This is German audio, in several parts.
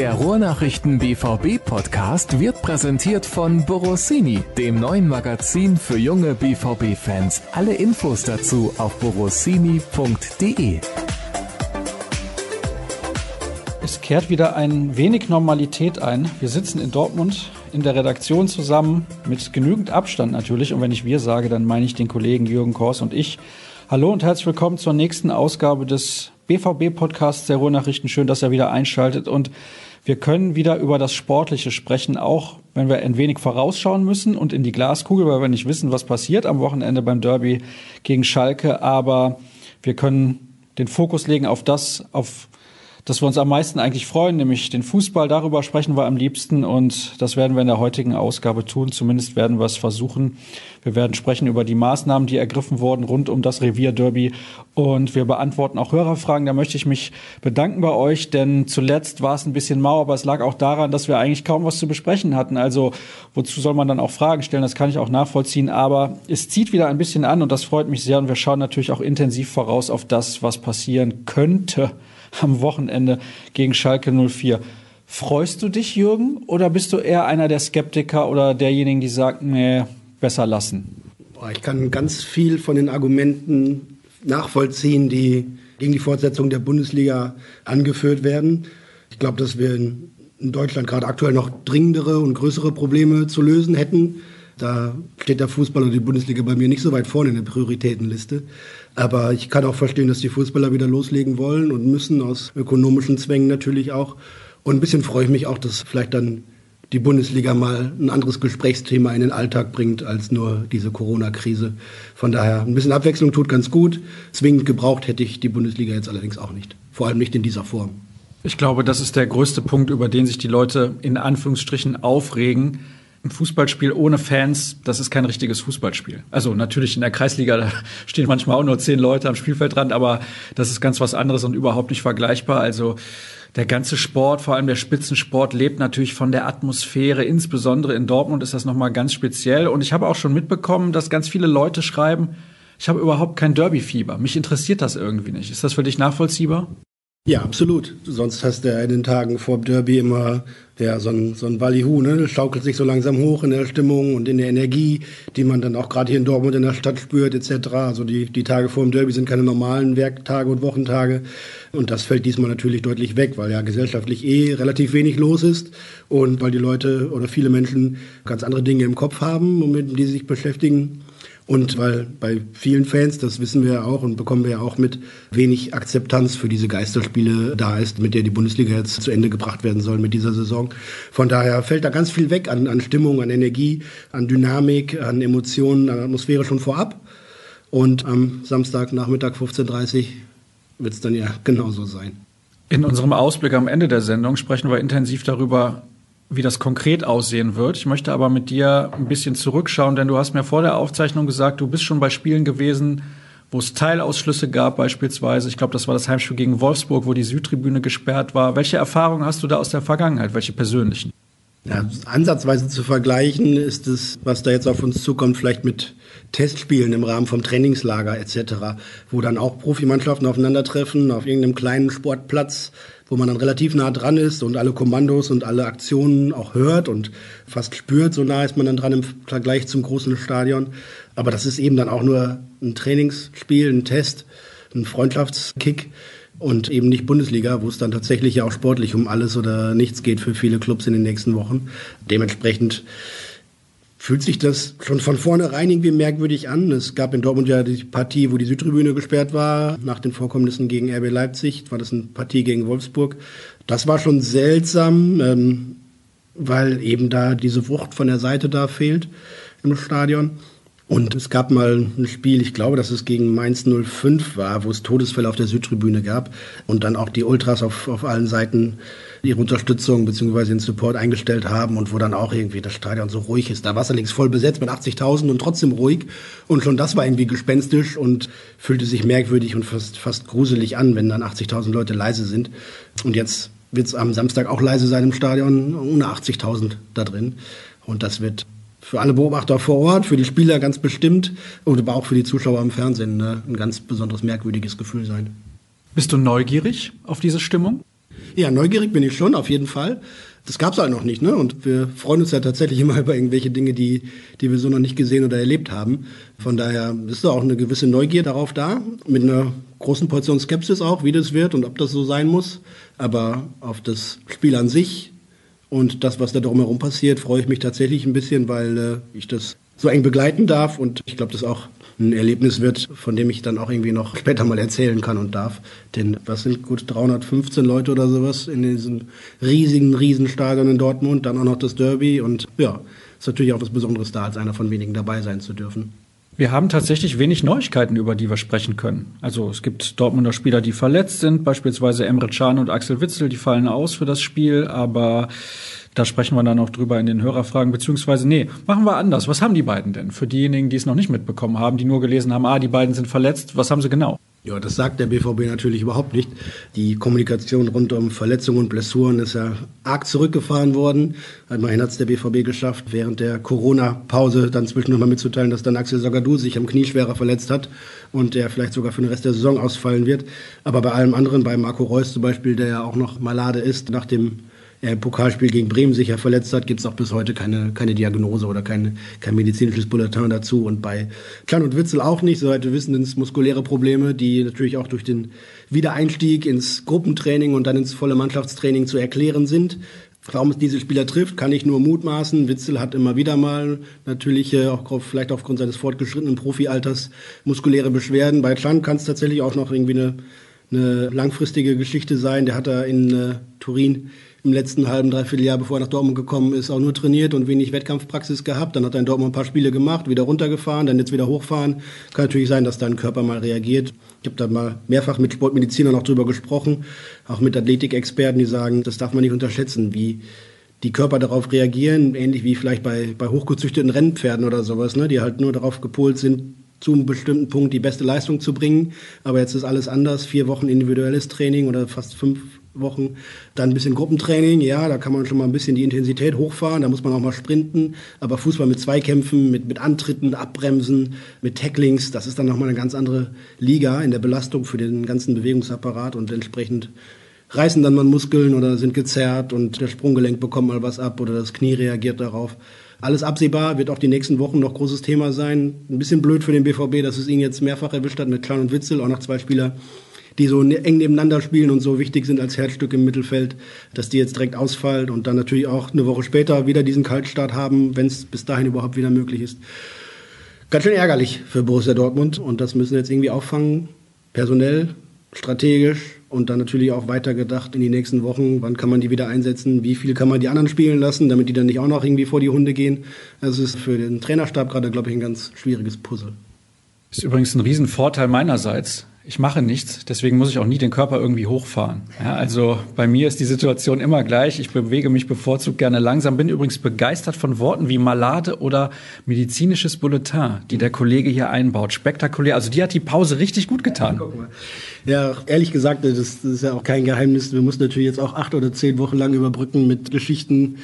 Der Ruhrnachrichten BVB Podcast wird präsentiert von Borossini, dem neuen Magazin für junge BVB Fans. Alle Infos dazu auf borossini.de. Es kehrt wieder ein wenig Normalität ein. Wir sitzen in Dortmund in der Redaktion zusammen mit genügend Abstand natürlich. Und wenn ich wir sage, dann meine ich den Kollegen Jürgen Kors und ich. Hallo und herzlich willkommen zur nächsten Ausgabe des BVB-Podcasts der Ruhrnachrichten. Schön, dass ihr wieder einschaltet und wir können wieder über das Sportliche sprechen, auch wenn wir ein wenig vorausschauen müssen und in die Glaskugel, weil wir nicht wissen, was passiert am Wochenende beim Derby gegen Schalke. Aber wir können den Fokus legen auf das, auf dass wir uns am meisten eigentlich freuen, nämlich den Fußball. Darüber sprechen wir am liebsten und das werden wir in der heutigen Ausgabe tun. Zumindest werden wir es versuchen. Wir werden sprechen über die Maßnahmen, die ergriffen wurden rund um das Revierderby und wir beantworten auch Hörerfragen. Da möchte ich mich bedanken bei euch, denn zuletzt war es ein bisschen mau, aber es lag auch daran, dass wir eigentlich kaum was zu besprechen hatten. Also wozu soll man dann auch Fragen stellen? Das kann ich auch nachvollziehen, aber es zieht wieder ein bisschen an und das freut mich sehr und wir schauen natürlich auch intensiv voraus auf das, was passieren könnte am Wochenende gegen Schalke 04. Freust du dich, Jürgen, oder bist du eher einer der Skeptiker oder derjenigen, die sagen, nee, besser lassen? Ich kann ganz viel von den Argumenten nachvollziehen, die gegen die Fortsetzung der Bundesliga angeführt werden. Ich glaube, dass wir in Deutschland gerade aktuell noch dringendere und größere Probleme zu lösen hätten. Da steht der Fußball und die Bundesliga bei mir nicht so weit vorne in der Prioritätenliste. Aber ich kann auch verstehen, dass die Fußballer wieder loslegen wollen und müssen, aus ökonomischen Zwängen natürlich auch. Und ein bisschen freue ich mich auch, dass vielleicht dann die Bundesliga mal ein anderes Gesprächsthema in den Alltag bringt als nur diese Corona-Krise. Von daher ein bisschen Abwechslung tut ganz gut. Zwingend gebraucht hätte ich die Bundesliga jetzt allerdings auch nicht. Vor allem nicht in dieser Form. Ich glaube, das ist der größte Punkt, über den sich die Leute in Anführungsstrichen aufregen ein Fußballspiel ohne Fans, das ist kein richtiges Fußballspiel. Also natürlich in der Kreisliga, da stehen manchmal auch nur zehn Leute am Spielfeldrand, aber das ist ganz was anderes und überhaupt nicht vergleichbar. Also der ganze Sport, vor allem der Spitzensport, lebt natürlich von der Atmosphäre. Insbesondere in Dortmund ist das nochmal ganz speziell. Und ich habe auch schon mitbekommen, dass ganz viele Leute schreiben, ich habe überhaupt kein Derby-Fieber. Mich interessiert das irgendwie nicht. Ist das für dich nachvollziehbar? Ja, absolut. Sonst hast du ja in den Tagen vor dem Derby immer ja, so ein, so ein Ballyhu, ne? Das schaukelt sich so langsam hoch in der Stimmung und in der Energie, die man dann auch gerade hier in Dortmund in der Stadt spürt, etc. Also die, die Tage vor dem Derby sind keine normalen Werktage und Wochentage. Und das fällt diesmal natürlich deutlich weg, weil ja gesellschaftlich eh relativ wenig los ist und weil die Leute oder viele Menschen ganz andere Dinge im Kopf haben, mit die sich beschäftigen. Und weil bei vielen Fans, das wissen wir ja auch und bekommen wir ja auch mit, wenig Akzeptanz für diese Geisterspiele da ist, mit der die Bundesliga jetzt zu Ende gebracht werden soll mit dieser Saison. Von daher fällt da ganz viel weg an, an Stimmung, an Energie, an Dynamik, an Emotionen, an Atmosphäre schon vorab. Und am Samstagnachmittag 15.30 Uhr wird es dann ja genauso sein. In unserem Ausblick am Ende der Sendung sprechen wir intensiv darüber, wie das konkret aussehen wird. Ich möchte aber mit dir ein bisschen zurückschauen, denn du hast mir vor der Aufzeichnung gesagt, du bist schon bei Spielen gewesen, wo es Teilausschlüsse gab beispielsweise. Ich glaube, das war das Heimspiel gegen Wolfsburg, wo die Südtribüne gesperrt war. Welche Erfahrungen hast du da aus der Vergangenheit? Welche persönlichen? Ja, ansatzweise zu vergleichen ist es, was da jetzt auf uns zukommt, vielleicht mit Testspielen im Rahmen vom Trainingslager etc., wo dann auch Profimannschaften aufeinandertreffen auf irgendeinem kleinen Sportplatz wo man dann relativ nah dran ist und alle Kommandos und alle Aktionen auch hört und fast spürt. So nah ist man dann dran im Vergleich zum großen Stadion. Aber das ist eben dann auch nur ein Trainingsspiel, ein Test, ein Freundschaftskick und eben nicht Bundesliga, wo es dann tatsächlich ja auch sportlich um alles oder nichts geht für viele Clubs in den nächsten Wochen. Dementsprechend fühlt sich das schon von vornherein irgendwie merkwürdig an. Es gab in Dortmund ja die Partie, wo die Südtribüne gesperrt war. Nach den Vorkommnissen gegen RB Leipzig war das eine Partie gegen Wolfsburg. Das war schon seltsam, ähm, weil eben da diese Wucht von der Seite da fehlt im Stadion. Und es gab mal ein Spiel, ich glaube, dass es gegen Mainz 05 war, wo es Todesfälle auf der Südtribüne gab und dann auch die Ultras auf, auf allen Seiten ihre Unterstützung bzw. den Support eingestellt haben und wo dann auch irgendwie das Stadion so ruhig ist. Da war es allerdings voll besetzt mit 80.000 und trotzdem ruhig. Und schon das war irgendwie gespenstisch und fühlte sich merkwürdig und fast, fast gruselig an, wenn dann 80.000 Leute leise sind. Und jetzt wird es am Samstag auch leise sein im Stadion, ohne 80.000 da drin. Und das wird für alle Beobachter vor Ort, für die Spieler ganz bestimmt und aber auch für die Zuschauer im Fernsehen ne, ein ganz besonderes merkwürdiges Gefühl sein. Bist du neugierig auf diese Stimmung? Ja, neugierig bin ich schon, auf jeden Fall. Das gab es halt noch nicht, ne? Und wir freuen uns ja tatsächlich immer über irgendwelche Dinge, die, die wir so noch nicht gesehen oder erlebt haben. Von daher ist da auch eine gewisse Neugier darauf da, mit einer großen Portion Skepsis auch, wie das wird und ob das so sein muss. Aber auf das Spiel an sich und das, was da drumherum passiert, freue ich mich tatsächlich ein bisschen, weil äh, ich das so eng begleiten darf und ich glaube, das auch ein Erlebnis wird, von dem ich dann auch irgendwie noch später mal erzählen kann und darf. Denn was sind gut 315 Leute oder sowas in diesem riesigen, riesen Stadion in Dortmund, dann auch noch das Derby und ja, ist natürlich auch was Besonderes da, als einer von wenigen dabei sein zu dürfen. Wir haben tatsächlich wenig Neuigkeiten, über die wir sprechen können. Also es gibt Dortmunder Spieler, die verletzt sind, beispielsweise Emre Can und Axel Witzel, die fallen aus für das Spiel, aber da sprechen wir dann noch drüber in den Hörerfragen, beziehungsweise, nee, machen wir anders. Was haben die beiden denn? Für diejenigen, die es noch nicht mitbekommen haben, die nur gelesen haben, ah, die beiden sind verletzt, was haben sie genau? Ja, das sagt der BVB natürlich überhaupt nicht. Die Kommunikation rund um Verletzungen und Blessuren ist ja arg zurückgefahren worden. Immerhin hat es der BVB geschafft, während der Corona-Pause dann zwischendurch mal mitzuteilen, dass dann Axel Sagadou sich am Knie schwerer verletzt hat und der vielleicht sogar für den Rest der Saison ausfallen wird. Aber bei allem anderen, bei Marco Reus zum Beispiel, der ja auch noch Malade ist nach dem er im Pokalspiel gegen Bremen sich ja verletzt hat, gibt es auch bis heute keine, keine Diagnose oder keine, kein medizinisches Bulletin dazu. Und bei Klein und Witzel auch nicht. Soweit wir wissen, sind es muskuläre Probleme, die natürlich auch durch den Wiedereinstieg ins Gruppentraining und dann ins volle Mannschaftstraining zu erklären sind. Warum es diese Spieler trifft, kann ich nur mutmaßen. Witzel hat immer wieder mal natürlich äh, auch vielleicht aufgrund seines fortgeschrittenen Profialters muskuläre Beschwerden. Bei Chan kann es tatsächlich auch noch irgendwie eine, eine langfristige Geschichte sein. Der hat da in äh, Turin im letzten halben, dreiviertel Jahr, bevor er nach Dortmund gekommen ist, auch nur trainiert und wenig Wettkampfpraxis gehabt. Dann hat er in Dortmund ein paar Spiele gemacht, wieder runtergefahren, dann jetzt wieder hochfahren. Kann natürlich sein, dass dein Körper mal reagiert. Ich habe da mal mehrfach mit Sportmedizinern auch drüber gesprochen, auch mit Athletikexperten, die sagen, das darf man nicht unterschätzen, wie die Körper darauf reagieren, ähnlich wie vielleicht bei, bei hochgezüchteten Rennpferden oder sowas, ne, die halt nur darauf gepolt sind, zu einem bestimmten Punkt die beste Leistung zu bringen. Aber jetzt ist alles anders. Vier Wochen individuelles Training oder fast fünf Wochen. Dann ein bisschen Gruppentraining, ja, da kann man schon mal ein bisschen die Intensität hochfahren, da muss man auch mal sprinten. Aber Fußball mit Zweikämpfen, mit, mit Antritten, Abbremsen, mit Tacklings, das ist dann nochmal eine ganz andere Liga in der Belastung für den ganzen Bewegungsapparat und entsprechend reißen dann mal Muskeln oder sind gezerrt und der Sprunggelenk bekommt mal was ab oder das Knie reagiert darauf. Alles absehbar, wird auch die nächsten Wochen noch großes Thema sein. Ein bisschen blöd für den BVB, dass es ihn jetzt mehrfach erwischt hat mit Klein und Witzel, auch noch zwei Spieler, die so ne-, eng nebeneinander spielen und so wichtig sind als Herzstück im Mittelfeld, dass die jetzt direkt ausfallen und dann natürlich auch eine Woche später wieder diesen Kaltstart haben, wenn es bis dahin überhaupt wieder möglich ist. Ganz schön ärgerlich für Borussia Dortmund und das müssen jetzt irgendwie auffangen, personell, strategisch und dann natürlich auch weitergedacht in die nächsten Wochen. Wann kann man die wieder einsetzen? Wie viel kann man die anderen spielen lassen, damit die dann nicht auch noch irgendwie vor die Hunde gehen? Das ist für den Trainerstab gerade, glaube ich, ein ganz schwieriges Puzzle. Ist übrigens ein Riesenvorteil meinerseits, ich mache nichts, deswegen muss ich auch nie den Körper irgendwie hochfahren. Ja, also bei mir ist die Situation immer gleich. Ich bewege mich bevorzugt gerne langsam. Bin übrigens begeistert von Worten wie Malade oder medizinisches Bulletin, die der Kollege hier einbaut. Spektakulär. Also die hat die Pause richtig gut getan. Ja, ehrlich gesagt, das, das ist ja auch kein Geheimnis. Wir mussten natürlich jetzt auch acht oder zehn Wochen lang überbrücken mit Geschichten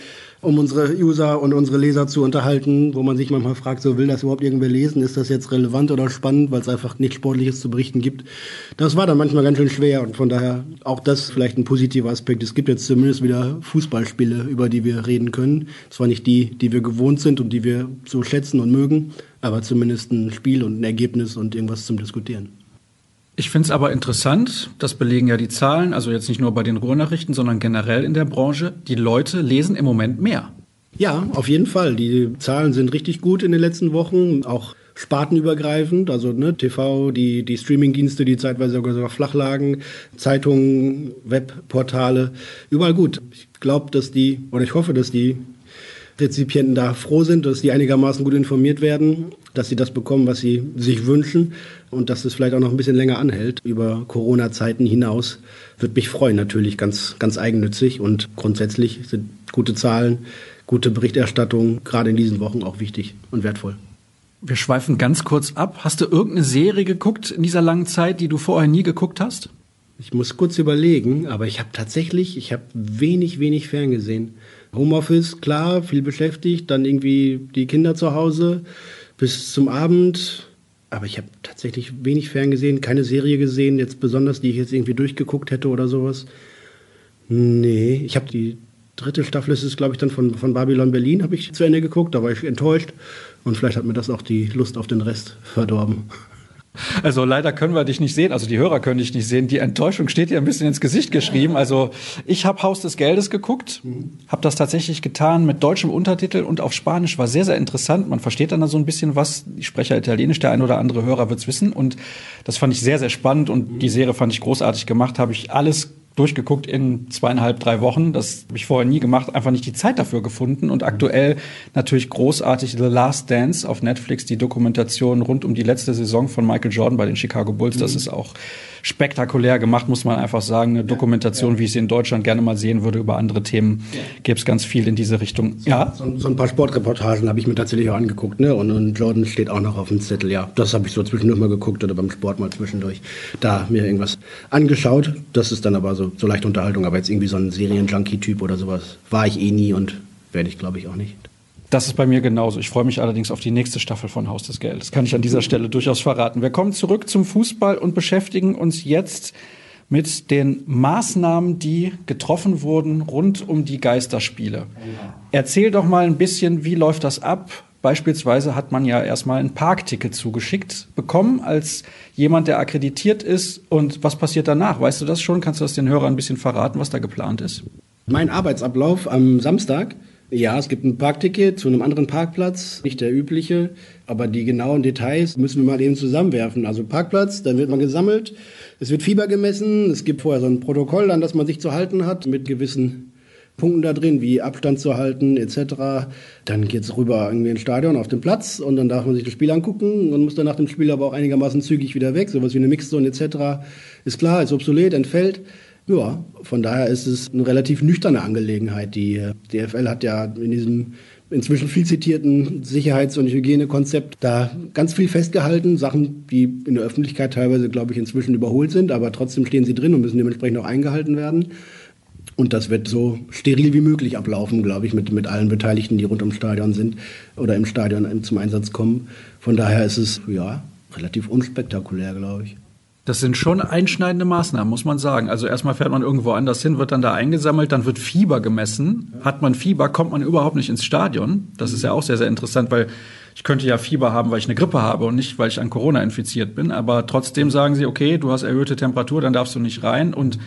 um unsere User und unsere Leser zu unterhalten, wo man sich manchmal fragt, so will das überhaupt irgendwer lesen? Ist das jetzt relevant oder spannend, weil es einfach nichts Sportliches zu berichten gibt? Das war dann manchmal ganz schön schwer und von daher auch das vielleicht ein positiver Aspekt. Es gibt jetzt zumindest wieder Fußballspiele, über die wir reden können. Zwar nicht die, die wir gewohnt sind und die wir so schätzen und mögen, aber zumindest ein Spiel und ein Ergebnis und irgendwas zum Diskutieren. Ich finde es aber interessant, das belegen ja die Zahlen, also jetzt nicht nur bei den Ruhrnachrichten, sondern generell in der Branche, die Leute lesen im Moment mehr. Ja, auf jeden Fall. Die Zahlen sind richtig gut in den letzten Wochen, auch spartenübergreifend, also ne, TV, die, die Streamingdienste, die zeitweise sogar, flach lagen, Zeitungen, Webportale, überall gut. Ich glaube, dass die, oder ich hoffe, dass die Rezipienten da froh sind, dass die einigermaßen gut informiert werden, dass sie das bekommen, was sie sich wünschen und dass es vielleicht auch noch ein bisschen länger anhält über Corona-Zeiten hinaus. Würde mich freuen, natürlich ganz, ganz eigennützig und grundsätzlich sind gute Zahlen, gute Berichterstattung gerade in diesen Wochen auch wichtig und wertvoll. Wir schweifen ganz kurz ab. Hast du irgendeine Serie geguckt in dieser langen Zeit, die du vorher nie geguckt hast? Ich muss kurz überlegen, aber ich habe tatsächlich, ich habe wenig, wenig ferngesehen. Homeoffice, klar, viel beschäftigt, dann irgendwie die Kinder zu Hause bis zum Abend. Aber ich habe tatsächlich wenig ferngesehen, keine Serie gesehen, jetzt besonders, die ich jetzt irgendwie durchgeguckt hätte oder sowas. Nee, ich habe die dritte Staffel, ist es glaube ich dann von, von Babylon Berlin, habe ich zu Ende geguckt, da war ich enttäuscht und vielleicht hat mir das auch die Lust auf den Rest verdorben. Also leider können wir dich nicht sehen, also die Hörer können dich nicht sehen. Die Enttäuschung steht dir ein bisschen ins Gesicht geschrieben. Also ich habe Haus des Geldes geguckt, habe das tatsächlich getan mit deutschem Untertitel und auf Spanisch. War sehr, sehr interessant. Man versteht dann da so ein bisschen was. Ich spreche Italienisch, der ein oder andere Hörer wird's wissen. Und das fand ich sehr, sehr spannend und die Serie fand ich großartig gemacht. Habe ich alles durchgeguckt in zweieinhalb, drei Wochen. Das habe ich vorher nie gemacht, einfach nicht die Zeit dafür gefunden. Und aktuell natürlich großartig The Last Dance auf Netflix, die Dokumentation rund um die letzte Saison von Michael Jordan bei den Chicago Bulls. Das mhm. ist auch spektakulär gemacht, muss man einfach sagen. Eine Dokumentation, ja. wie ich sie in Deutschland gerne mal sehen würde über andere Themen, ja. gäbe es ganz viel in diese Richtung. So, ja. So, so, ein paar Sportreportagen habe ich mir tatsächlich auch angeguckt, ne? Und, und Jordan steht auch noch auf dem Zettel, ja. Das habe ich so zwischendurch mal geguckt oder beim Sport mal zwischendurch da mir irgendwas angeschaut. Das ist dann aber so, so leicht Unterhaltung, aber jetzt irgendwie so ein Serien-Junkie-Typ oder sowas war ich eh nie und werde ich, glaube ich, auch nicht. Das ist bei mir genauso. Ich freue mich allerdings auf die nächste Staffel von Haus des Geldes. Das kann ich an dieser Stelle durchaus verraten. Wir kommen zurück zum Fußball und beschäftigen uns jetzt mit den Maßnahmen, die getroffen wurden rund um die Geisterspiele. Erzähl doch mal ein bisschen, wie läuft das ab? Beispielsweise hat man ja erstmal ein Parkticket zugeschickt bekommen als jemand, der akkreditiert ist. Und was passiert danach? Weißt du das schon? Kannst du das den Hörern ein bisschen verraten, was da geplant ist? Mein Arbeitsablauf am Samstag ja, es gibt ein Parkticket zu einem anderen Parkplatz, nicht der übliche, aber die genauen Details müssen wir mal eben zusammenwerfen. Also Parkplatz, dann wird man gesammelt, es wird Fieber gemessen, es gibt vorher so ein Protokoll, an das man sich zu halten hat, mit gewissen Punkten da drin, wie Abstand zu halten etc. Dann geht's rüber irgendwie ins Stadion auf den Platz und dann darf man sich das Spiel angucken und muss dann nach dem Spiel aber auch einigermaßen zügig wieder weg. Sowas wie eine Mixzone etc. ist klar, ist obsolet, entfällt. Ja, von daher ist es eine relativ nüchterne Angelegenheit. Die DFL hat ja in diesem inzwischen viel zitierten Sicherheits- und Hygienekonzept da ganz viel festgehalten. Sachen, die in der Öffentlichkeit teilweise, glaube ich, inzwischen überholt sind, aber trotzdem stehen sie drin und müssen dementsprechend auch eingehalten werden. Und das wird so steril wie möglich ablaufen, glaube ich, mit, mit allen Beteiligten, die rund ums Stadion sind oder im Stadion zum Einsatz kommen. Von daher ist es, ja, relativ unspektakulär, glaube ich. Das sind schon einschneidende Maßnahmen, muss man sagen. Also erstmal fährt man irgendwo anders hin, wird dann da eingesammelt, dann wird Fieber gemessen. Hat man Fieber, kommt man überhaupt nicht ins Stadion. Das ist ja auch sehr, sehr interessant, weil ich könnte ja Fieber haben, weil ich eine Grippe habe und nicht, weil ich an Corona infiziert bin. Aber trotzdem sagen sie, okay, du hast erhöhte Temperatur, dann darfst du nicht rein. Und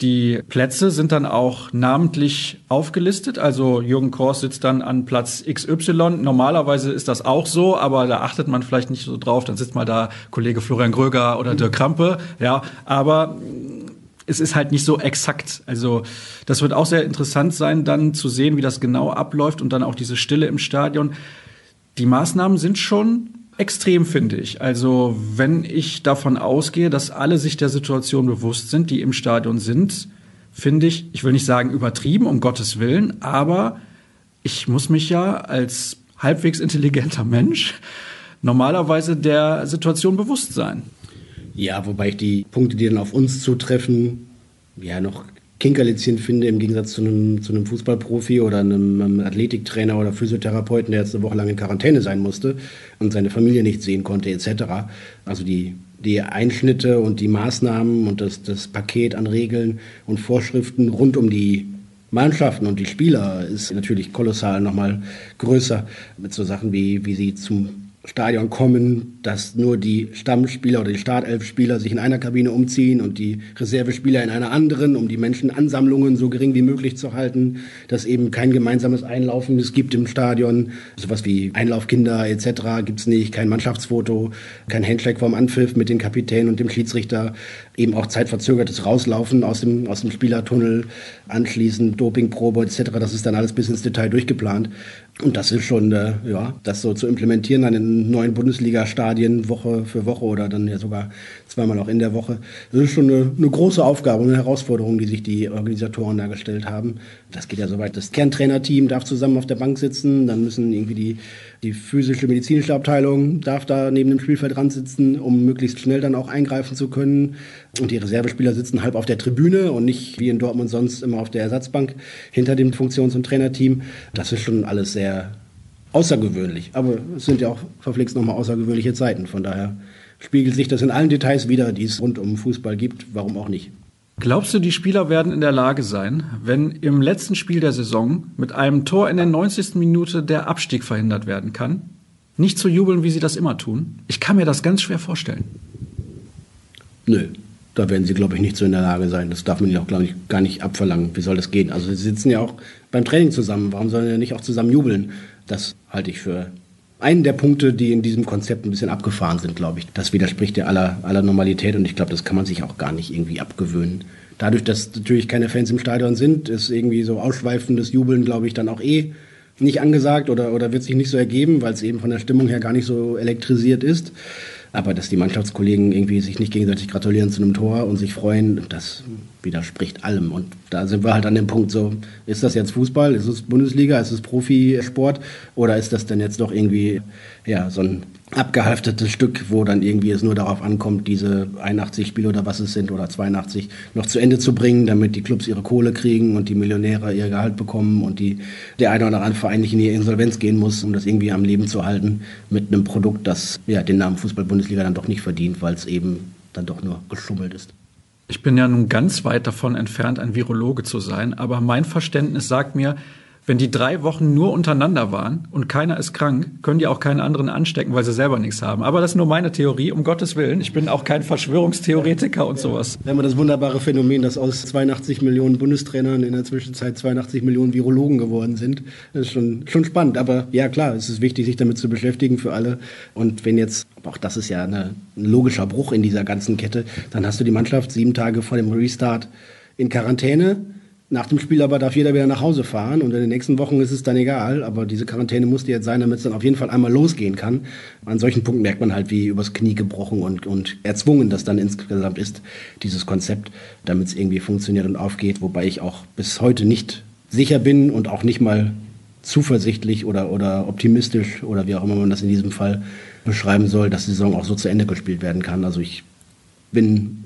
die Plätze sind dann auch namentlich aufgelistet. Also Jürgen Kors sitzt dann an Platz XY. Normalerweise ist das auch so, aber da achtet man vielleicht nicht so drauf. Dann sitzt mal da Kollege Florian Gröger oder Dirk Krampe. Ja, aber es ist halt nicht so exakt. Also das wird auch sehr interessant sein, dann zu sehen, wie das genau abläuft und dann auch diese Stille im Stadion. Die Maßnahmen sind schon extrem, finde ich. Also wenn ich davon ausgehe, dass alle sich der Situation bewusst sind, die im Stadion sind, finde ich, ich will nicht sagen übertrieben, um Gottes Willen, aber ich muss mich ja als halbwegs intelligenter Mensch normalerweise der Situation bewusst sein. Ja, wobei ich die Punkte, die dann auf uns zutreffen, ja noch Kinkerlitzchen finde, im Gegensatz zu einem, zu einem Fußballprofi oder einem, einem Athletiktrainer oder Physiotherapeuten, der jetzt eine Woche lang in Quarantäne sein musste und seine Familie nicht sehen konnte, etc. Also die, die Einschnitte und die Maßnahmen und das, das Paket an Regeln und Vorschriften rund um die Mannschaften und die Spieler ist natürlich kolossal nochmal größer mit so Sachen wie, wie sie zum Stadion kommen, dass nur die Stammspieler oder die Startelfspieler sich in einer Kabine umziehen und die Reservespieler in einer anderen, um die Menschenansammlungen so gering wie möglich zu halten, dass eben kein gemeinsames Einlaufen es gibt im Stadion, sowas wie Einlaufkinder etc. gibt's nicht, kein Mannschaftsfoto, kein Handshake vorm Anpfiff mit den Kapitänen und dem Schiedsrichter, eben auch zeitverzögertes Rauslaufen aus dem, aus dem Spielertunnel, anschließend Dopingprobe etc. Das ist dann alles bis ins Detail durchgeplant. Und das ist schon, äh, ja, das so zu implementieren an den neuen Bundesliga-Stadien Woche für Woche oder dann ja sogar zweimal auch in der Woche. Das ist schon eine, eine große Aufgabe, eine Herausforderung, die sich die Organisatoren da gestellt haben. Das geht ja so weit. Das Kerntrainerteam darf zusammen auf der Bank sitzen, dann müssen irgendwie die, die physische medizinische Abteilung darf da neben dem Spielfeld dran sitzen, um möglichst schnell dann auch eingreifen zu können. Und die Reservespieler sitzen halb auf der Tribüne und nicht wie in Dortmund sonst immer auf der Ersatzbank hinter dem Funktions- und Trainerteam. Das ist schon alles sehr außergewöhnlich. Aber es sind ja auch verflixt nochmal außergewöhnliche Zeiten. Von daher spiegelt sich das in allen Details wieder, die es rund um Fußball gibt. Warum auch nicht? Glaubst du, die Spieler werden in der Lage sein, wenn im letzten Spiel der Saison mit einem Tor in der 90. Minute der Abstieg verhindert werden kann, nicht zu jubeln, wie sie das immer tun? Ich kann mir das ganz schwer vorstellen. Nö, da werden sie, glaube ich, nicht so in der Lage sein. Das darf man ja auch, glaube ich, gar nicht abverlangen. Wie soll das gehen? Also sie sitzen ja auch beim Training zusammen. Warum sollen sie nicht auch zusammen jubeln? Das halte ich für einen der Punkte, die in diesem Konzept ein bisschen abgefahren sind, glaube ich. Das widerspricht ja aller, aller Normalität und ich glaube, das kann man sich auch gar nicht irgendwie abgewöhnen. Dadurch, dass natürlich keine Fans im Stadion sind, ist irgendwie so ausschweifendes Jubeln, glaube ich, dann auch eh nicht angesagt oder, oder wird sich nicht so ergeben, weil es eben von der Stimmung her gar nicht so elektrisiert ist. Aber dass die Mannschaftskollegen irgendwie sich nicht gegenseitig gratulieren zu einem Tor und sich freuen, das widerspricht allem. Und da sind wir halt an dem Punkt so, ist das jetzt Fußball, ist es Bundesliga, ist es Profisport? Oder ist das denn jetzt doch irgendwie ja, so ein abgehalftetes Stück, wo dann irgendwie es nur darauf ankommt, diese 81 Spiele oder was es sind oder 82 noch zu Ende zu bringen, damit die Clubs ihre Kohle kriegen und die Millionäre ihr Gehalt bekommen und die, der eine oder andere Verein nicht in die Insolvenz gehen muss, um das irgendwie am Leben zu halten mit einem Produkt, das ja den Namen Fußball-Bundesliga dann doch nicht verdient, weil es eben dann doch nur geschummelt ist. Ich bin ja nun ganz weit davon entfernt, ein Virologe zu sein, aber mein Verständnis sagt mir, wenn die drei Wochen nur untereinander waren und keiner ist krank, können die auch keinen anderen anstecken, weil sie selber nichts haben. Aber das ist nur meine Theorie, um Gottes Willen. Ich bin auch kein Verschwörungstheoretiker und sowas. Wir haben das wunderbare Phänomen, dass aus 82 Millionen Bundestrainern in der Zwischenzeit 82 Millionen Virologen geworden sind. Das ist schon, schon spannend. Aber ja, klar, es ist wichtig, sich damit zu beschäftigen für alle. Und wenn jetzt, auch das ist ja eine, ein logischer Bruch in dieser ganzen Kette, dann hast du die Mannschaft sieben Tage vor dem Restart in Quarantäne nach dem Spiel aber darf jeder wieder nach Hause fahren und in den nächsten Wochen ist es dann egal. Aber diese Quarantäne musste jetzt sein, damit es dann auf jeden Fall einmal losgehen kann. An solchen Punkten merkt man halt, wie übers Knie gebrochen und, und erzwungen das dann insgesamt ist, dieses Konzept, damit es irgendwie funktioniert und aufgeht. Wobei ich auch bis heute nicht sicher bin und auch nicht mal zuversichtlich oder, oder optimistisch oder wie auch immer man das in diesem Fall beschreiben soll, dass die Saison auch so zu Ende gespielt werden kann. Also ich bin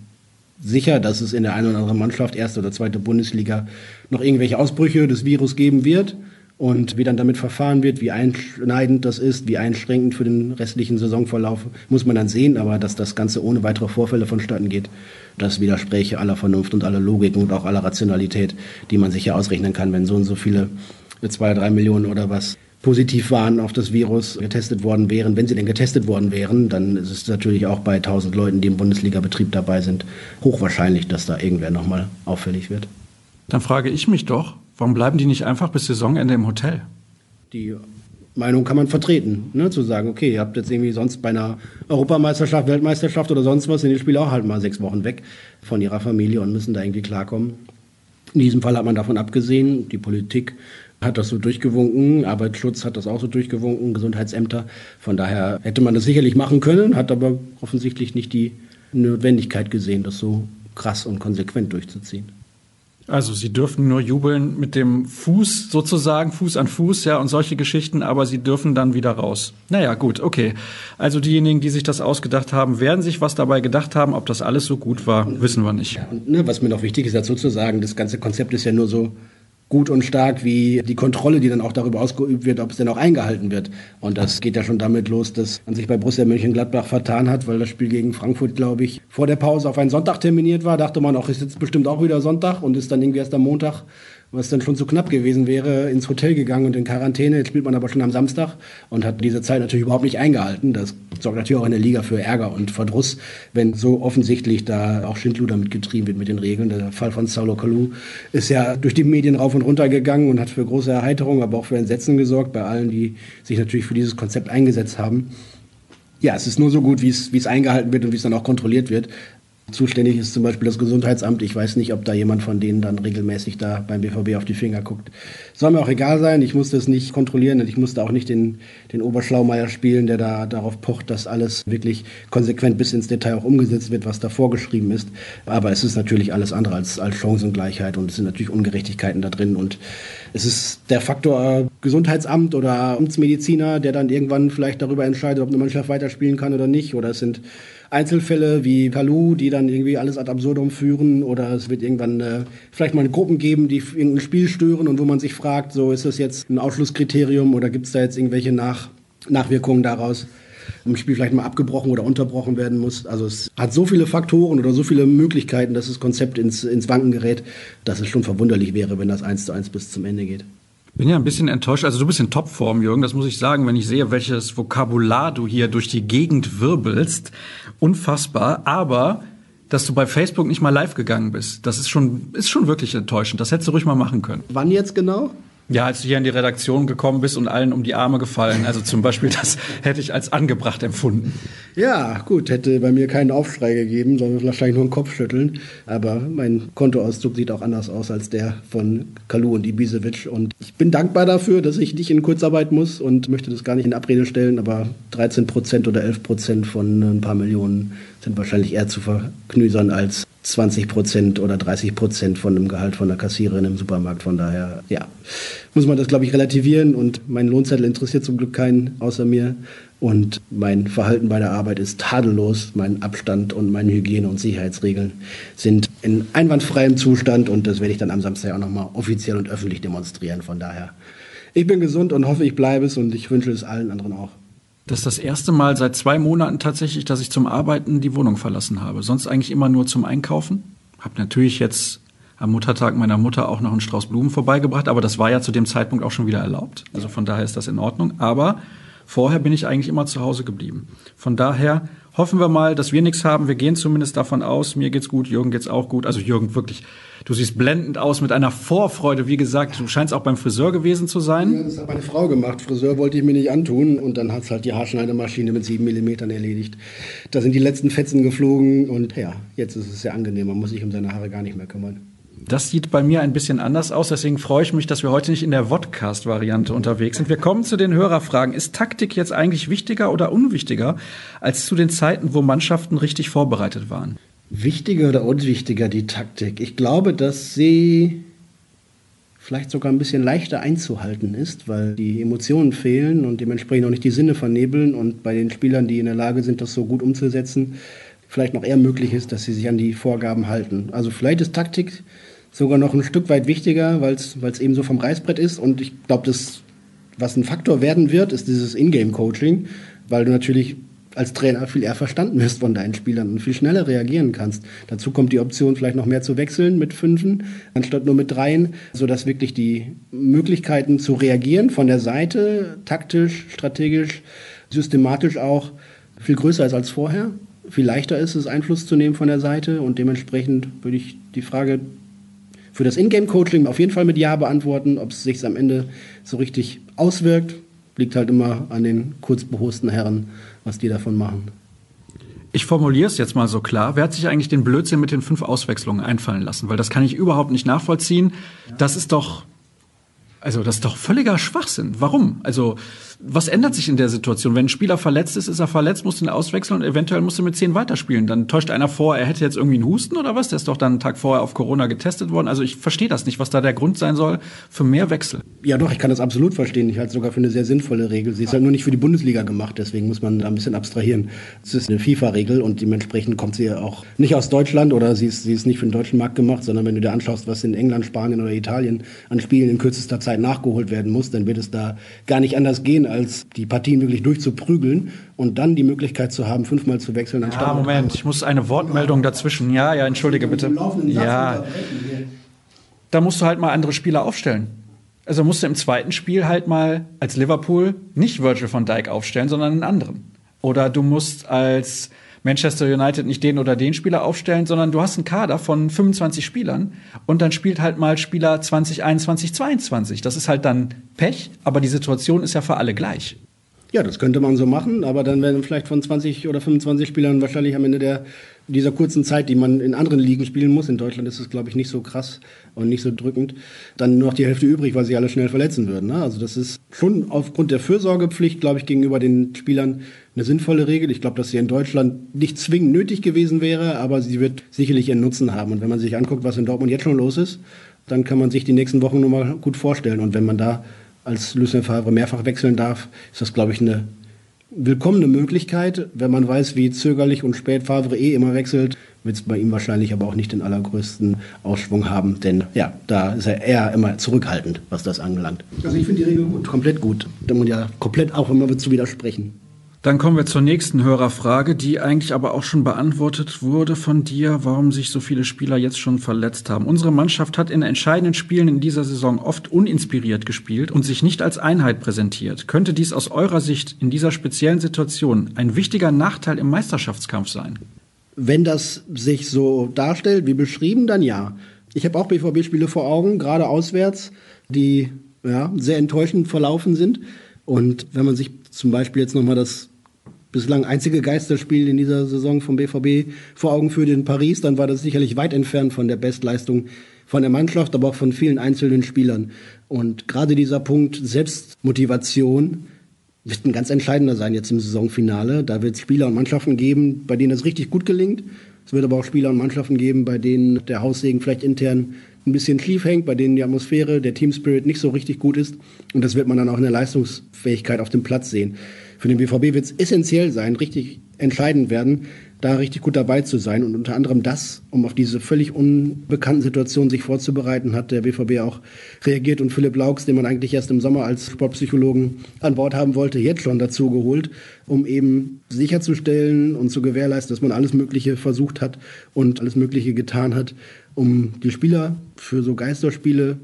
sicher, dass es in der einen oder anderen Mannschaft, erste oder zweite Bundesliga, noch irgendwelche Ausbrüche des Virus geben wird. Und wie dann damit verfahren wird, wie einschneidend das ist, wie einschränkend für den restlichen Saisonverlauf, muss man dann sehen. Aber dass das Ganze ohne weitere Vorfälle vonstatten geht, das widerspräche aller Vernunft und aller Logik und auch aller Rationalität, die man sich ja ausrechnen kann, wenn so und so viele, zwei, drei Millionen oder was positiv waren auf das Virus, getestet worden wären. Wenn sie denn getestet worden wären, dann ist es natürlich auch bei 1000 Leuten, die im Bundesliga-Betrieb dabei sind, hochwahrscheinlich, dass da irgendwer nochmal auffällig wird. Dann frage ich mich doch, warum bleiben die nicht einfach bis Saisonende im Hotel? Die Meinung kann man vertreten, ne? zu sagen, okay, ihr habt jetzt irgendwie sonst bei einer Europameisterschaft, Weltmeisterschaft oder sonst was, sind die Spieler auch halt mal sechs Wochen weg von ihrer Familie und müssen da irgendwie klarkommen. In diesem Fall hat man davon abgesehen, die Politik hat das so durchgewunken, Arbeitsschutz hat das auch so durchgewunken, Gesundheitsämter. Von daher hätte man das sicherlich machen können, hat aber offensichtlich nicht die Notwendigkeit gesehen, das so krass und konsequent durchzuziehen. Also sie dürfen nur jubeln mit dem Fuß sozusagen, Fuß an Fuß, ja, und solche Geschichten, aber sie dürfen dann wieder raus. Naja, gut, okay. Also diejenigen, die sich das ausgedacht haben, werden sich was dabei gedacht haben. Ob das alles so gut war, wissen wir nicht. Ja, und, ne, was mir noch wichtig ist dazu zu sagen, das ganze Konzept ist ja nur so gut und stark wie die Kontrolle, die dann auch darüber ausgeübt wird, ob es denn auch eingehalten wird. Und das geht ja schon damit los, dass man sich bei Borussia Mönchengladbach vertan hat, weil das Spiel gegen Frankfurt, glaube ich, vor der Pause auf einen Sonntag terminiert war. Dachte man auch, ist jetzt bestimmt auch wieder Sonntag und ist dann irgendwie erst am Montag was dann schon zu knapp gewesen wäre, ins Hotel gegangen und in Quarantäne. Jetzt spielt man aber schon am Samstag und hat diese Zeit natürlich überhaupt nicht eingehalten. Das sorgt natürlich auch in der Liga für Ärger und Verdruss, wenn so offensichtlich da auch Schindluder mitgetrieben wird mit den Regeln. Der Fall von Saulo Kalou ist ja durch die Medien rauf und runter gegangen und hat für große Erheiterung, aber auch für Entsetzen gesorgt bei allen, die sich natürlich für dieses Konzept eingesetzt haben. Ja, es ist nur so gut, wie es, wie es eingehalten wird und wie es dann auch kontrolliert wird. Zuständig ist zum Beispiel das Gesundheitsamt. Ich weiß nicht, ob da jemand von denen dann regelmäßig da beim BVB auf die Finger guckt. Soll mir auch egal sein. Ich muss das nicht kontrollieren und ich musste auch nicht den, den Oberschlaumeier spielen, der da darauf pocht, dass alles wirklich konsequent bis ins Detail auch umgesetzt wird, was da vorgeschrieben ist. Aber es ist natürlich alles andere als, als Chancengleichheit und es sind natürlich Ungerechtigkeiten da drin und es ist der Faktor Gesundheitsamt oder Amtsmediziner, der dann irgendwann vielleicht darüber entscheidet, ob eine Mannschaft weiterspielen kann oder nicht. Oder es sind Einzelfälle wie Kalu, die dann irgendwie alles ad absurdum führen oder es wird irgendwann äh, vielleicht mal Gruppen geben, die irgendein Spiel stören und wo man sich fragt, so ist das jetzt ein Ausschlusskriterium oder gibt es da jetzt irgendwelche Nach Nachwirkungen daraus? im Spiel vielleicht mal abgebrochen oder unterbrochen werden muss. Also es hat so viele Faktoren oder so viele Möglichkeiten, dass das Konzept ins, ins Wanken gerät, dass es schon verwunderlich wäre, wenn das eins zu eins bis zum Ende geht. Bin ja ein bisschen enttäuscht. Also du bist in Topform, Jürgen. Das muss ich sagen, wenn ich sehe, welches Vokabular du hier durch die Gegend wirbelst. Unfassbar. Aber dass du bei Facebook nicht mal live gegangen bist, das ist schon, ist schon wirklich enttäuschend. Das hättest du ruhig mal machen können. Wann jetzt genau? Ja, als du hier in die Redaktion gekommen bist und allen um die Arme gefallen. Also zum Beispiel, das hätte ich als angebracht empfunden. Ja, gut, hätte bei mir keinen Aufschrei gegeben, sondern wahrscheinlich nur einen Kopf schütteln. Aber mein Kontoauszug sieht auch anders aus als der von Kalu und Ibisevic. Und ich bin dankbar dafür, dass ich nicht in Kurzarbeit muss und möchte das gar nicht in Abrede stellen. Aber 13 Prozent oder 11 Prozent von ein paar Millionen sind wahrscheinlich eher zu verknüsern als 20 Prozent oder 30 Prozent von dem Gehalt von der Kassiererin im Supermarkt. Von daher, ja, muss man das, glaube ich, relativieren. Und mein Lohnzettel interessiert zum Glück keinen außer mir. Und mein Verhalten bei der Arbeit ist tadellos. Mein Abstand und meine Hygiene- und Sicherheitsregeln sind in einwandfreiem Zustand. Und das werde ich dann am Samstag auch nochmal offiziell und öffentlich demonstrieren. Von daher, ich bin gesund und hoffe, ich bleibe es. Und ich wünsche es allen anderen auch. Das ist das erste Mal seit zwei Monaten tatsächlich, dass ich zum Arbeiten die Wohnung verlassen habe. Sonst eigentlich immer nur zum Einkaufen. Hab natürlich jetzt am Muttertag meiner Mutter auch noch einen Strauß Blumen vorbeigebracht, aber das war ja zu dem Zeitpunkt auch schon wieder erlaubt. Also von daher ist das in Ordnung. Aber vorher bin ich eigentlich immer zu Hause geblieben. Von daher hoffen wir mal, dass wir nichts haben. Wir gehen zumindest davon aus. Mir geht's gut, Jürgen geht's auch gut. Also Jürgen, wirklich, du siehst blendend aus mit einer Vorfreude. Wie gesagt, du scheinst auch beim Friseur gewesen zu sein. Ja, das hat meine Frau gemacht. Friseur wollte ich mir nicht antun und dann hat's halt die Haarschneidemaschine mit sieben Millimetern erledigt. Da sind die letzten Fetzen geflogen und ja, jetzt ist es sehr angenehm. Man muss sich um seine Haare gar nicht mehr kümmern. Das sieht bei mir ein bisschen anders aus, deswegen freue ich mich, dass wir heute nicht in der Vodcast-Variante unterwegs sind. Wir kommen zu den Hörerfragen. Ist Taktik jetzt eigentlich wichtiger oder unwichtiger als zu den Zeiten, wo Mannschaften richtig vorbereitet waren? Wichtiger oder unwichtiger die Taktik? Ich glaube, dass sie vielleicht sogar ein bisschen leichter einzuhalten ist, weil die Emotionen fehlen und dementsprechend auch nicht die Sinne vernebeln und bei den Spielern, die in der Lage sind, das so gut umzusetzen, vielleicht noch eher möglich ist, dass sie sich an die Vorgaben halten. Also vielleicht ist Taktik sogar noch ein Stück weit wichtiger, weil es eben so vom Reißbrett ist. Und ich glaube, das, was ein Faktor werden wird, ist dieses Ingame-Coaching, weil du natürlich als Trainer viel eher verstanden wirst von deinen Spielern und viel schneller reagieren kannst. Dazu kommt die Option, vielleicht noch mehr zu wechseln mit Fünfen, anstatt nur mit Dreien, sodass wirklich die Möglichkeiten zu reagieren von der Seite, taktisch, strategisch, systematisch auch, viel größer ist als vorher. Viel leichter ist es, Einfluss zu nehmen von der Seite und dementsprechend würde ich die Frage für das Ingame-Coaching auf jeden Fall mit Ja beantworten. Ob es sich am Ende so richtig auswirkt, liegt halt immer an den kurzbehosten Herren, was die davon machen. Ich formuliere es jetzt mal so klar. Wer hat sich eigentlich den Blödsinn mit den fünf Auswechslungen einfallen lassen? Weil das kann ich überhaupt nicht nachvollziehen. Das ist doch also das ist doch völliger Schwachsinn. Warum? Also was ändert sich in der Situation? Wenn ein Spieler verletzt ist, ist er verletzt, muss ihn auswechseln und eventuell muss er mit zehn weiterspielen. Dann täuscht einer vor, er hätte jetzt irgendwie einen Husten oder was? Der ist doch dann einen Tag vorher auf Corona getestet worden. Also ich verstehe das nicht, was da der Grund sein soll für mehr Wechsel. Ja doch, ich kann das absolut verstehen. Ich halte es sogar für eine sehr sinnvolle Regel. Sie ist halt nur nicht für die Bundesliga gemacht, deswegen muss man da ein bisschen abstrahieren. Es ist eine FIFA-Regel und dementsprechend kommt sie auch nicht aus Deutschland oder sie ist, sie ist nicht für den deutschen Markt gemacht, sondern wenn du dir anschaust, was in England, Spanien oder Italien an Spielen in kürzester Zeit nachgeholt werden muss, dann wird es da gar nicht anders gehen, als die Partien wirklich durchzuprügeln und dann die Möglichkeit zu haben, fünfmal zu wechseln. Ah, Moment, ich muss eine Wortmeldung dazwischen. Ja, ja, entschuldige bitte. Ja. Da musst du halt mal andere Spieler aufstellen. Also musst du im zweiten Spiel halt mal als Liverpool nicht Virgil von Dijk aufstellen, sondern einen anderen. Oder du musst als Manchester United nicht den oder den Spieler aufstellen, sondern du hast einen Kader von 25 Spielern und dann spielt halt mal Spieler 2021, 22. Das ist halt dann Pech, aber die Situation ist ja für alle gleich. Ja, das könnte man so machen, aber dann werden vielleicht von 20 oder 25 Spielern wahrscheinlich am Ende der, dieser kurzen Zeit, die man in anderen Ligen spielen muss, in Deutschland ist es, glaube ich, nicht so krass und nicht so drückend, dann nur noch die Hälfte übrig, weil sie alle schnell verletzen würden. Ne? Also das ist schon aufgrund der Fürsorgepflicht, glaube ich, gegenüber den Spielern eine sinnvolle Regel. Ich glaube, dass sie in Deutschland nicht zwingend nötig gewesen wäre, aber sie wird sicherlich ihren Nutzen haben. Und wenn man sich anguckt, was in Dortmund jetzt schon los ist, dann kann man sich die nächsten Wochen nur mal gut vorstellen. Und wenn man da als Lucien Favre mehrfach wechseln darf, ist das, glaube ich, eine willkommene Möglichkeit. Wenn man weiß, wie zögerlich und spät Favre eh immer wechselt, wird es bei ihm wahrscheinlich aber auch nicht den allergrößten Ausschwung haben, denn ja, da ist er eher immer zurückhaltend, was das angelangt. Also ich finde die Regel gut, komplett gut. Da muss ja komplett auch immer zu widersprechen. Dann kommen wir zur nächsten Hörerfrage, die eigentlich aber auch schon beantwortet wurde von dir, warum sich so viele Spieler jetzt schon verletzt haben. Unsere Mannschaft hat in entscheidenden Spielen in dieser Saison oft uninspiriert gespielt und sich nicht als Einheit präsentiert. Könnte dies aus eurer Sicht in dieser speziellen Situation ein wichtiger Nachteil im Meisterschaftskampf sein? Wenn das sich so darstellt, wie beschrieben, dann ja. Ich habe auch BVB-Spiele vor Augen, gerade auswärts, die ja, sehr enttäuschend verlaufen sind. Und wenn man sich zum Beispiel jetzt nochmal das bislang einzige Geisterspiel in dieser Saison vom BVB vor Augen führt in Paris, dann war das sicherlich weit entfernt von der Bestleistung von der Mannschaft, aber auch von vielen einzelnen Spielern. Und gerade dieser Punkt Selbstmotivation wird ein ganz entscheidender sein jetzt im Saisonfinale. Da wird es Spieler und Mannschaften geben, bei denen es richtig gut gelingt. Es wird aber auch Spieler und Mannschaften geben, bei denen der Haussegen vielleicht intern ein bisschen schief hängt, bei denen die Atmosphäre, der Team Spirit nicht so richtig gut ist. Und das wird man dann auch in der Leistungsfähigkeit auf dem Platz sehen für den BVB wird es essentiell sein, richtig entscheidend werden, da richtig gut dabei zu sein. Und unter anderem das, um auf diese völlig unbekannten Situationen sich vorzubereiten, hat der BVB auch reagiert und Philipp Laux, den man eigentlich erst im Sommer als Sportpsychologen an Bord haben wollte, jetzt schon dazu geholt, um eben sicherzustellen und zu gewährleisten, dass man alles Mögliche versucht hat und alles Mögliche getan hat, um die Spieler für so Geisterspiele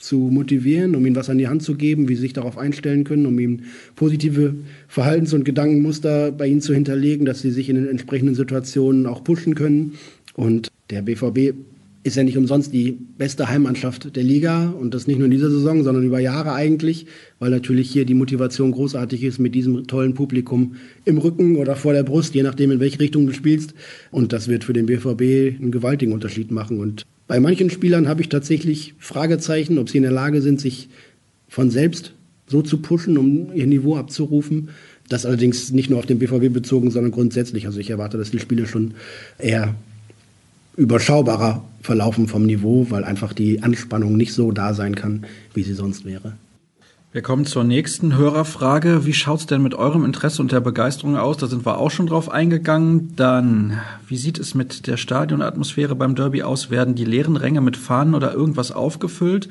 zu motivieren, um ihnen was an die Hand zu geben, wie sie sich darauf einstellen können, um ihnen positive Verhaltens- und Gedankenmuster bei ihnen zu hinterlegen, dass sie sich in den entsprechenden Situationen auch pushen können. Und der BVB ist ja nicht umsonst die beste Heimmannschaft der Liga und das nicht nur in dieser Saison, sondern über Jahre eigentlich, weil natürlich hier die Motivation großartig ist mit diesem tollen Publikum im Rücken oder vor der Brust, je nachdem in welche Richtung du spielst. Und das wird für den BVB einen gewaltigen Unterschied machen. Und bei manchen Spielern habe ich tatsächlich Fragezeichen, ob sie in der Lage sind, sich von selbst so zu pushen, um ihr Niveau abzurufen. Das allerdings nicht nur auf den BVB bezogen, sondern grundsätzlich. Also ich erwarte, dass die Spiele schon eher überschaubarer verlaufen vom Niveau, weil einfach die Anspannung nicht so da sein kann, wie sie sonst wäre. Wir kommen zur nächsten Hörerfrage. Wie schaut's denn mit eurem Interesse und der Begeisterung aus? Da sind wir auch schon drauf eingegangen. Dann, wie sieht es mit der Stadionatmosphäre beim Derby aus? Werden die leeren Ränge mit Fahnen oder irgendwas aufgefüllt?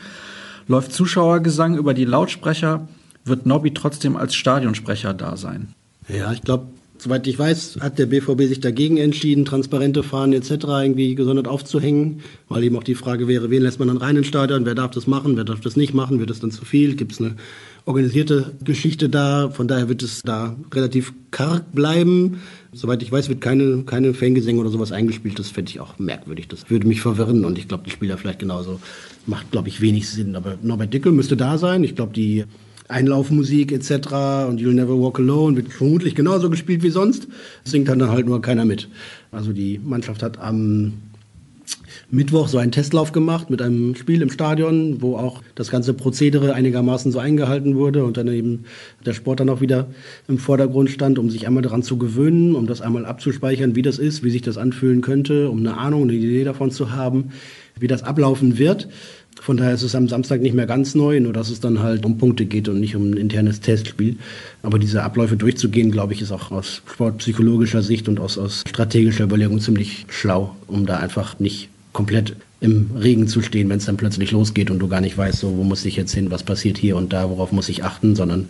Läuft Zuschauergesang über die Lautsprecher? Wird Nobby trotzdem als Stadionsprecher da sein? Ja, ich glaube, Soweit ich weiß, hat der BVB sich dagegen entschieden, transparente Fahnen etc. irgendwie gesondert aufzuhängen, weil eben auch die Frage wäre, wen lässt man dann rein ins Stadion, wer darf das machen, wer darf das nicht machen, wird das dann zu viel, gibt es eine organisierte Geschichte da, von daher wird es da relativ karg bleiben. Soweit ich weiß, wird keine, keine Fangesänge oder sowas eingespielt, das fände ich auch merkwürdig, das würde mich verwirren und ich glaube, die Spieler vielleicht genauso, macht glaube ich wenig Sinn, aber Norbert Dickel müsste da sein, ich glaube, die Einlaufmusik etc. und You'll Never Walk Alone wird vermutlich genauso gespielt wie sonst. Singt dann halt nur keiner mit. Also die Mannschaft hat am Mittwoch so einen Testlauf gemacht mit einem Spiel im Stadion, wo auch das ganze Prozedere einigermaßen so eingehalten wurde und dann eben der Sport dann auch wieder im Vordergrund stand, um sich einmal daran zu gewöhnen, um das einmal abzuspeichern, wie das ist, wie sich das anfühlen könnte, um eine Ahnung, eine Idee davon zu haben, wie das ablaufen wird. Von daher ist es am Samstag nicht mehr ganz neu, nur dass es dann halt um Punkte geht und nicht um ein internes Testspiel. Aber diese Abläufe durchzugehen, glaube ich, ist auch aus sportpsychologischer Sicht und aus, aus strategischer Überlegung ziemlich schlau, um da einfach nicht komplett im Regen zu stehen, wenn es dann plötzlich losgeht und du gar nicht weißt, so wo muss ich jetzt hin, was passiert hier und da, worauf muss ich achten, sondern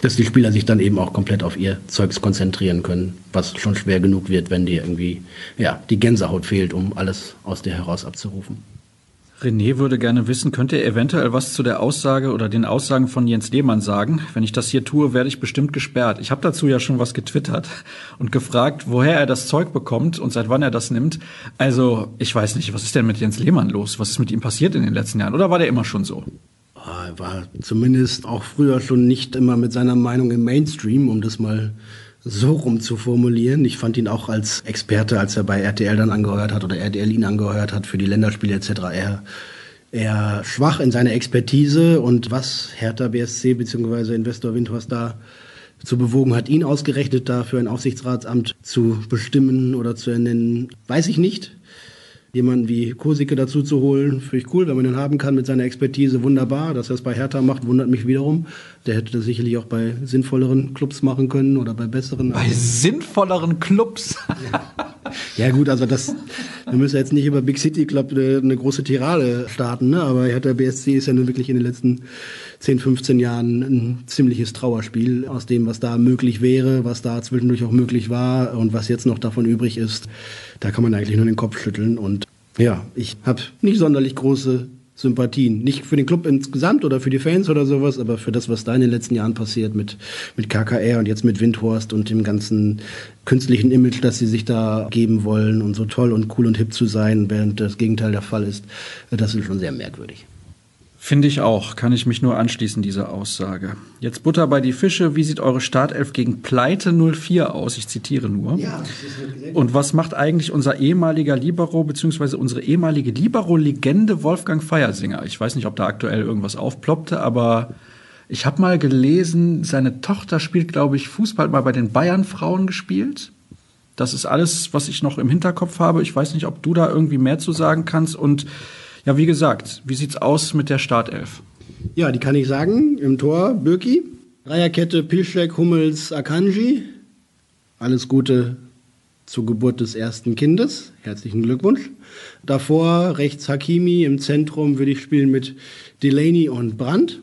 dass die Spieler sich dann eben auch komplett auf ihr Zeugs konzentrieren können, was schon schwer genug wird, wenn dir irgendwie ja die Gänsehaut fehlt, um alles aus dir heraus abzurufen. René würde gerne wissen, könnt ihr eventuell was zu der Aussage oder den Aussagen von Jens Lehmann sagen? Wenn ich das hier tue, werde ich bestimmt gesperrt. Ich habe dazu ja schon was getwittert und gefragt, woher er das Zeug bekommt und seit wann er das nimmt. Also, ich weiß nicht, was ist denn mit Jens Lehmann los? Was ist mit ihm passiert in den letzten Jahren? Oder war der immer schon so? Ah, er war zumindest auch früher schon nicht immer mit seiner Meinung im Mainstream, um das mal so rum zu formulieren. Ich fand ihn auch als Experte, als er bei RTL dann angeheuert hat oder RTL ihn angeheuert hat für die Länderspiele etc. eher, eher schwach in seiner Expertise und was Hertha BSC bzw. Investor Windhorst da zu bewogen hat, ihn ausgerechnet da für ein Aufsichtsratsamt zu bestimmen oder zu ernennen, weiß ich nicht jemanden wie Kosicke dazu zu holen, finde ich cool, wenn man den haben kann mit seiner Expertise, wunderbar. Dass er es bei Hertha macht, wundert mich wiederum. Der hätte das sicherlich auch bei sinnvolleren Clubs machen können oder bei besseren. Bei sinnvolleren Clubs? Ja. ja gut, also das, wir müssen jetzt nicht über Big City Club eine, eine große Tirade starten, ne? aber Hertha BSC ist ja nun wirklich in den letzten 10, 15 Jahren ein ziemliches Trauerspiel aus dem, was da möglich wäre, was da zwischendurch auch möglich war und was jetzt noch davon übrig ist. Da kann man eigentlich nur den Kopf schütteln und ja, ich habe nicht sonderlich große Sympathien. Nicht für den Club insgesamt oder für die Fans oder sowas, aber für das, was da in den letzten Jahren passiert mit, mit KKR und jetzt mit Windhorst und dem ganzen künstlichen Image, das sie sich da geben wollen und so toll und cool und hip zu sein, während das Gegenteil der Fall ist. Das ist schon sehr merkwürdig. Finde ich auch, kann ich mich nur anschließen, diese Aussage. Jetzt Butter bei die Fische. Wie sieht eure Startelf gegen Pleite 04 aus? Ich zitiere nur. Ja, Und was macht eigentlich unser ehemaliger Libero bzw. unsere ehemalige Libero-Legende Wolfgang Feiersinger? Ich weiß nicht, ob da aktuell irgendwas aufploppte, aber ich habe mal gelesen, seine Tochter spielt, glaube ich, Fußball mal bei den Bayern-Frauen gespielt. Das ist alles, was ich noch im Hinterkopf habe. Ich weiß nicht, ob du da irgendwie mehr zu sagen kannst und ja, wie gesagt, wie sieht's aus mit der Startelf? Ja, die kann ich sagen. Im Tor Birki, Dreierkette Pilschek, Hummels, Akanji. Alles Gute zur Geburt des ersten Kindes. Herzlichen Glückwunsch. Davor rechts Hakimi, im Zentrum würde ich spielen mit Delaney und Brandt.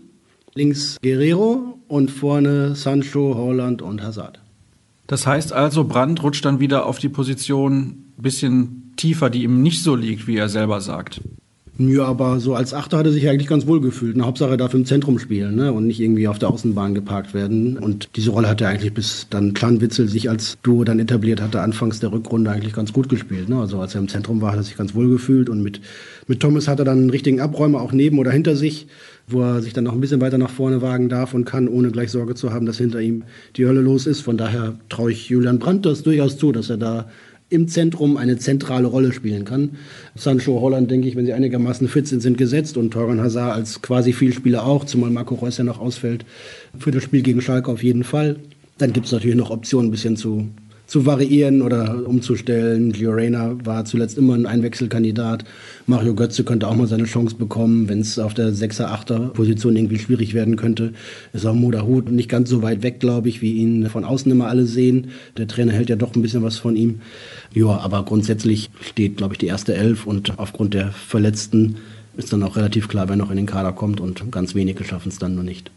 Links Guerrero und vorne Sancho, Holland und Hazard. Das heißt also, Brandt rutscht dann wieder auf die Position bisschen tiefer, die ihm nicht so liegt, wie er selber sagt. Ja, aber so als Achter hat er sich eigentlich ganz wohl gefühlt. Eine Hauptsache er darf im Zentrum spielen ne? und nicht irgendwie auf der Außenbahn geparkt werden. Und diese Rolle hat er eigentlich bis dann Clanwitzel sich als Duo dann etabliert hatte, anfangs der Rückrunde eigentlich ganz gut gespielt. Ne? Also als er im Zentrum war, hat er sich ganz wohl gefühlt. Und mit, mit Thomas hat er dann einen richtigen Abräumer auch neben oder hinter sich, wo er sich dann noch ein bisschen weiter nach vorne wagen darf und kann, ohne gleich Sorge zu haben, dass hinter ihm die Hölle los ist. Von daher traue ich Julian Brandt das durchaus zu, dass er da im Zentrum eine zentrale Rolle spielen kann. Sancho Holland, denke ich, wenn sie einigermaßen fit sind, sind gesetzt und Torgan Hazard als quasi Vielspieler auch, zumal Marco Reus ja noch ausfällt für das Spiel gegen Schalke auf jeden Fall. Dann gibt es natürlich noch Optionen, ein bisschen zu zu variieren oder umzustellen. Gio Reyna war zuletzt immer ein Einwechselkandidat. Mario Götze könnte auch mal seine Chance bekommen, wenn es auf der 6er, 8er Position irgendwie schwierig werden könnte. Ist auch Moda Hut nicht ganz so weit weg, glaube ich, wie ihn von außen immer alle sehen. Der Trainer hält ja doch ein bisschen was von ihm. Ja, aber grundsätzlich steht, glaube ich, die erste Elf und aufgrund der Verletzten ist dann auch relativ klar, wer noch in den Kader kommt und ganz wenige schaffen es dann nur nicht.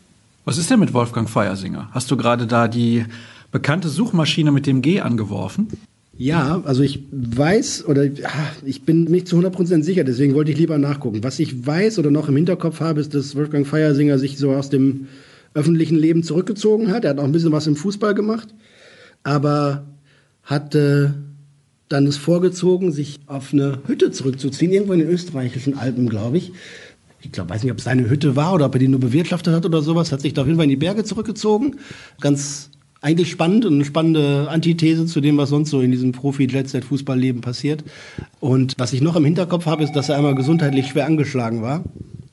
Was ist denn mit Wolfgang Feiersinger? Hast du gerade da die bekannte Suchmaschine mit dem G angeworfen? Ja, also ich weiß oder ich bin nicht zu 100% sicher, deswegen wollte ich lieber nachgucken. Was ich weiß oder noch im Hinterkopf habe, ist, dass Wolfgang Feiersinger sich so aus dem öffentlichen Leben zurückgezogen hat. Er hat auch ein bisschen was im Fußball gemacht, aber hatte dann es vorgezogen, sich auf eine Hütte zurückzuziehen, irgendwo in den österreichischen Alpen, glaube ich. Ich glaube, weiß nicht, ob es seine Hütte war oder ob er die nur bewirtschaftet hat oder sowas, hat sich da auf jeden Fall in die Berge zurückgezogen. Ganz eigentlich spannend und eine spannende Antithese zu dem, was sonst so in diesem Profi-Jet-Set-Fußballleben passiert. Und was ich noch im Hinterkopf habe, ist, dass er einmal gesundheitlich schwer angeschlagen war.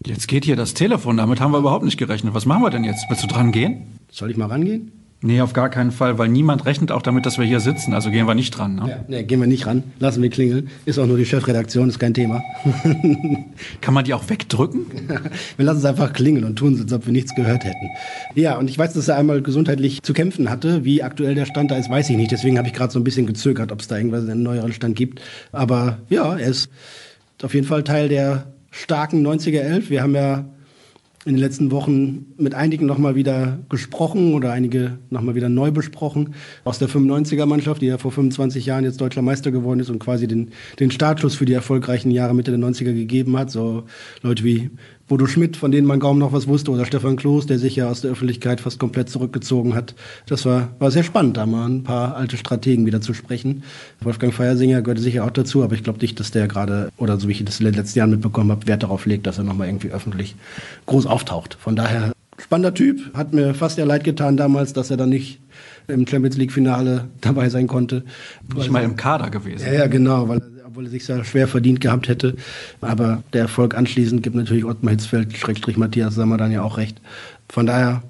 Jetzt geht hier das Telefon, damit haben wir überhaupt nicht gerechnet. Was machen wir denn jetzt? Willst du dran gehen? Soll ich mal rangehen? Nee, auf gar keinen Fall, weil niemand rechnet auch damit, dass wir hier sitzen. Also gehen wir nicht dran. Ne? Ja, nee, gehen wir nicht ran. Lassen wir klingeln. Ist auch nur die Chefredaktion, ist kein Thema. Kann man die auch wegdrücken? wir lassen es einfach klingeln und tun, als ob wir nichts gehört hätten. Ja, und ich weiß, dass er einmal gesundheitlich zu kämpfen hatte. Wie aktuell der Stand da ist, weiß ich nicht. Deswegen habe ich gerade so ein bisschen gezögert, ob es da irgendwas einen neueren Stand gibt. Aber ja, er ist auf jeden Fall Teil der starken 90er Elf. Wir haben ja in den letzten Wochen mit einigen nochmal wieder gesprochen oder einige nochmal wieder neu besprochen. Aus der 95er-Mannschaft, die ja vor 25 Jahren jetzt deutscher Meister geworden ist und quasi den, den Startschuss für die erfolgreichen Jahre Mitte der 90er gegeben hat. So Leute wie Bodo Schmidt, von denen man kaum noch was wusste, oder Stefan Kloß, der sich ja aus der Öffentlichkeit fast komplett zurückgezogen hat. Das war, war sehr spannend, da mal ein paar alte Strategen wieder zu sprechen. Wolfgang Feiersinger gehörte sicher auch dazu, aber ich glaube nicht, dass der gerade, oder so wie ich das in den letzten Jahren mitbekommen habe, Wert darauf legt, dass er nochmal irgendwie öffentlich groß auftaucht. Von daher, spannender Typ, hat mir fast ja leid getan damals, dass er dann nicht im Champions League Finale dabei sein konnte. Nicht mal im Kader gewesen. Ja, ja, genau, weil obwohl er sich sehr schwer verdient gehabt hätte. Aber der Erfolg anschließend gibt natürlich Ottmar Hitzfeld, Schrägstrich Matthias Sammer dann ja auch recht. Von daher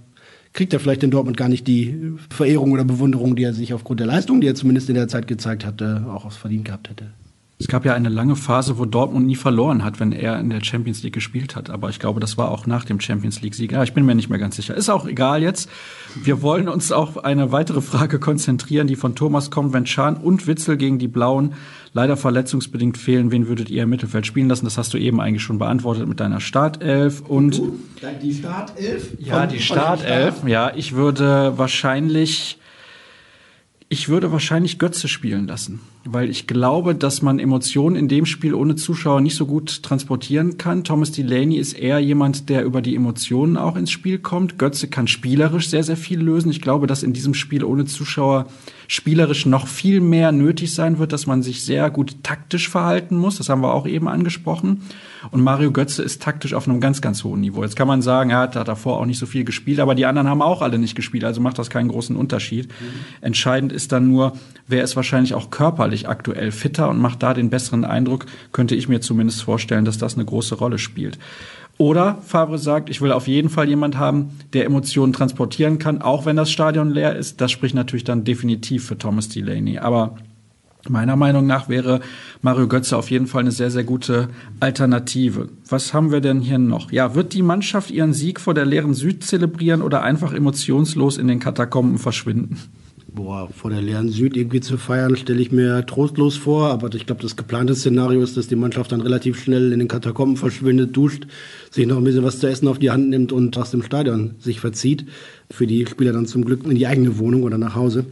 kriegt er vielleicht in Dortmund gar nicht die Verehrung oder Bewunderung, die er sich aufgrund der Leistung, die er zumindest in der Zeit gezeigt hatte, auch verdient gehabt hätte. Es gab ja eine lange Phase, wo Dortmund nie verloren hat, wenn er in der Champions League gespielt hat. Aber ich glaube, das war auch nach dem Champions League-Sieg. Ja, ich bin mir nicht mehr ganz sicher. Ist auch egal jetzt. Wir wollen uns auf eine weitere Frage konzentrieren, die von Thomas kommt. Wenn Schahn und Witzel gegen die Blauen leider verletzungsbedingt fehlen, wen würdet ihr im Mittelfeld spielen lassen? Das hast du eben eigentlich schon beantwortet mit deiner Startelf. Und die Startelf? Ja, die Startelf. Ja, ich würde wahrscheinlich ich würde wahrscheinlich Götze spielen lassen, weil ich glaube, dass man Emotionen in dem Spiel ohne Zuschauer nicht so gut transportieren kann. Thomas Delaney ist eher jemand, der über die Emotionen auch ins Spiel kommt. Götze kann spielerisch sehr, sehr viel lösen. Ich glaube, dass in diesem Spiel ohne Zuschauer spielerisch noch viel mehr nötig sein wird, dass man sich sehr gut taktisch verhalten muss. Das haben wir auch eben angesprochen. Und Mario Götze ist taktisch auf einem ganz, ganz hohen Niveau. Jetzt kann man sagen, er hat davor auch nicht so viel gespielt, aber die anderen haben auch alle nicht gespielt, also macht das keinen großen Unterschied. Mhm. Entscheidend ist dann nur, wer ist wahrscheinlich auch körperlich aktuell fitter und macht da den besseren Eindruck, könnte ich mir zumindest vorstellen, dass das eine große Rolle spielt. Oder Favre sagt, ich will auf jeden Fall jemand haben, der Emotionen transportieren kann, auch wenn das Stadion leer ist. Das spricht natürlich dann definitiv für Thomas Delaney. Aber meiner Meinung nach wäre Mario Götze auf jeden Fall eine sehr, sehr gute Alternative. Was haben wir denn hier noch? Ja, wird die Mannschaft ihren Sieg vor der leeren Süd zelebrieren oder einfach emotionslos in den Katakomben verschwinden? Boah, vor der leeren Süd irgendwie zu feiern, stelle ich mir trostlos vor. Aber ich glaube, das geplante Szenario ist, dass die Mannschaft dann relativ schnell in den Katakomben verschwindet, duscht, sich noch ein bisschen was zu essen auf die Hand nimmt und aus dem Stadion sich verzieht. Für die Spieler dann zum Glück in die eigene Wohnung oder nach Hause.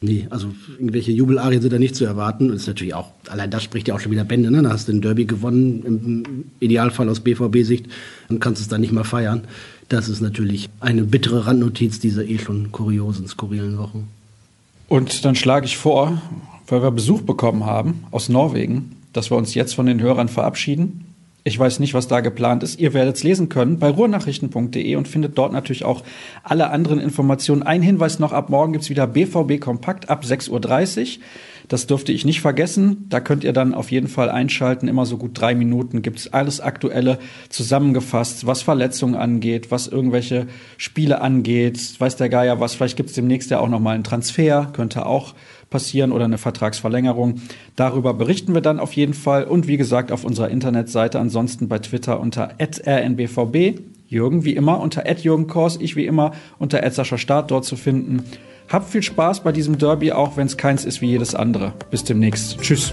Nee, also irgendwelche Jubelarien sind da nicht zu erwarten. Und ist natürlich auch, allein das spricht ja auch schon wieder Bände, ne? Da hast du den Derby gewonnen, im Idealfall aus BVB-Sicht, und kannst es dann nicht mal feiern. Das ist natürlich eine bittere Randnotiz dieser eh schon kuriosen, skurrilen Wochen. Und dann schlage ich vor, weil wir Besuch bekommen haben aus Norwegen, dass wir uns jetzt von den Hörern verabschieden. Ich weiß nicht, was da geplant ist. Ihr werdet es lesen können bei ruhrnachrichten.de und findet dort natürlich auch alle anderen Informationen. Ein Hinweis noch, ab morgen gibt es wieder BVB Kompakt ab 6.30 Uhr. Das dürfte ich nicht vergessen. Da könnt ihr dann auf jeden Fall einschalten. Immer so gut drei Minuten gibt es alles Aktuelle zusammengefasst, was Verletzungen angeht, was irgendwelche Spiele angeht. Weiß der Geier was. Vielleicht gibt es demnächst ja auch noch mal einen Transfer. Könnte auch passieren oder eine Vertragsverlängerung. Darüber berichten wir dann auf jeden Fall. Und wie gesagt, auf unserer Internetseite, ansonsten bei Twitter unter rnbvb. Jürgen wie immer unter Jürgen Kors, ich wie immer unter Start dort zu finden. Habt viel Spaß bei diesem Derby, auch wenn es keins ist wie jedes andere. Bis demnächst. Tschüss.